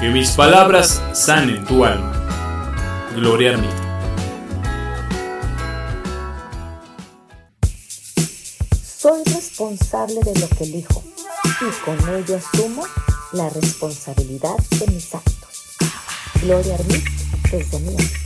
Que mis palabras sanen tu alma. Gloria a mí. Soy responsable de lo que elijo y con ello asumo la responsabilidad de mis actos. Gloria a mí desde mi alma.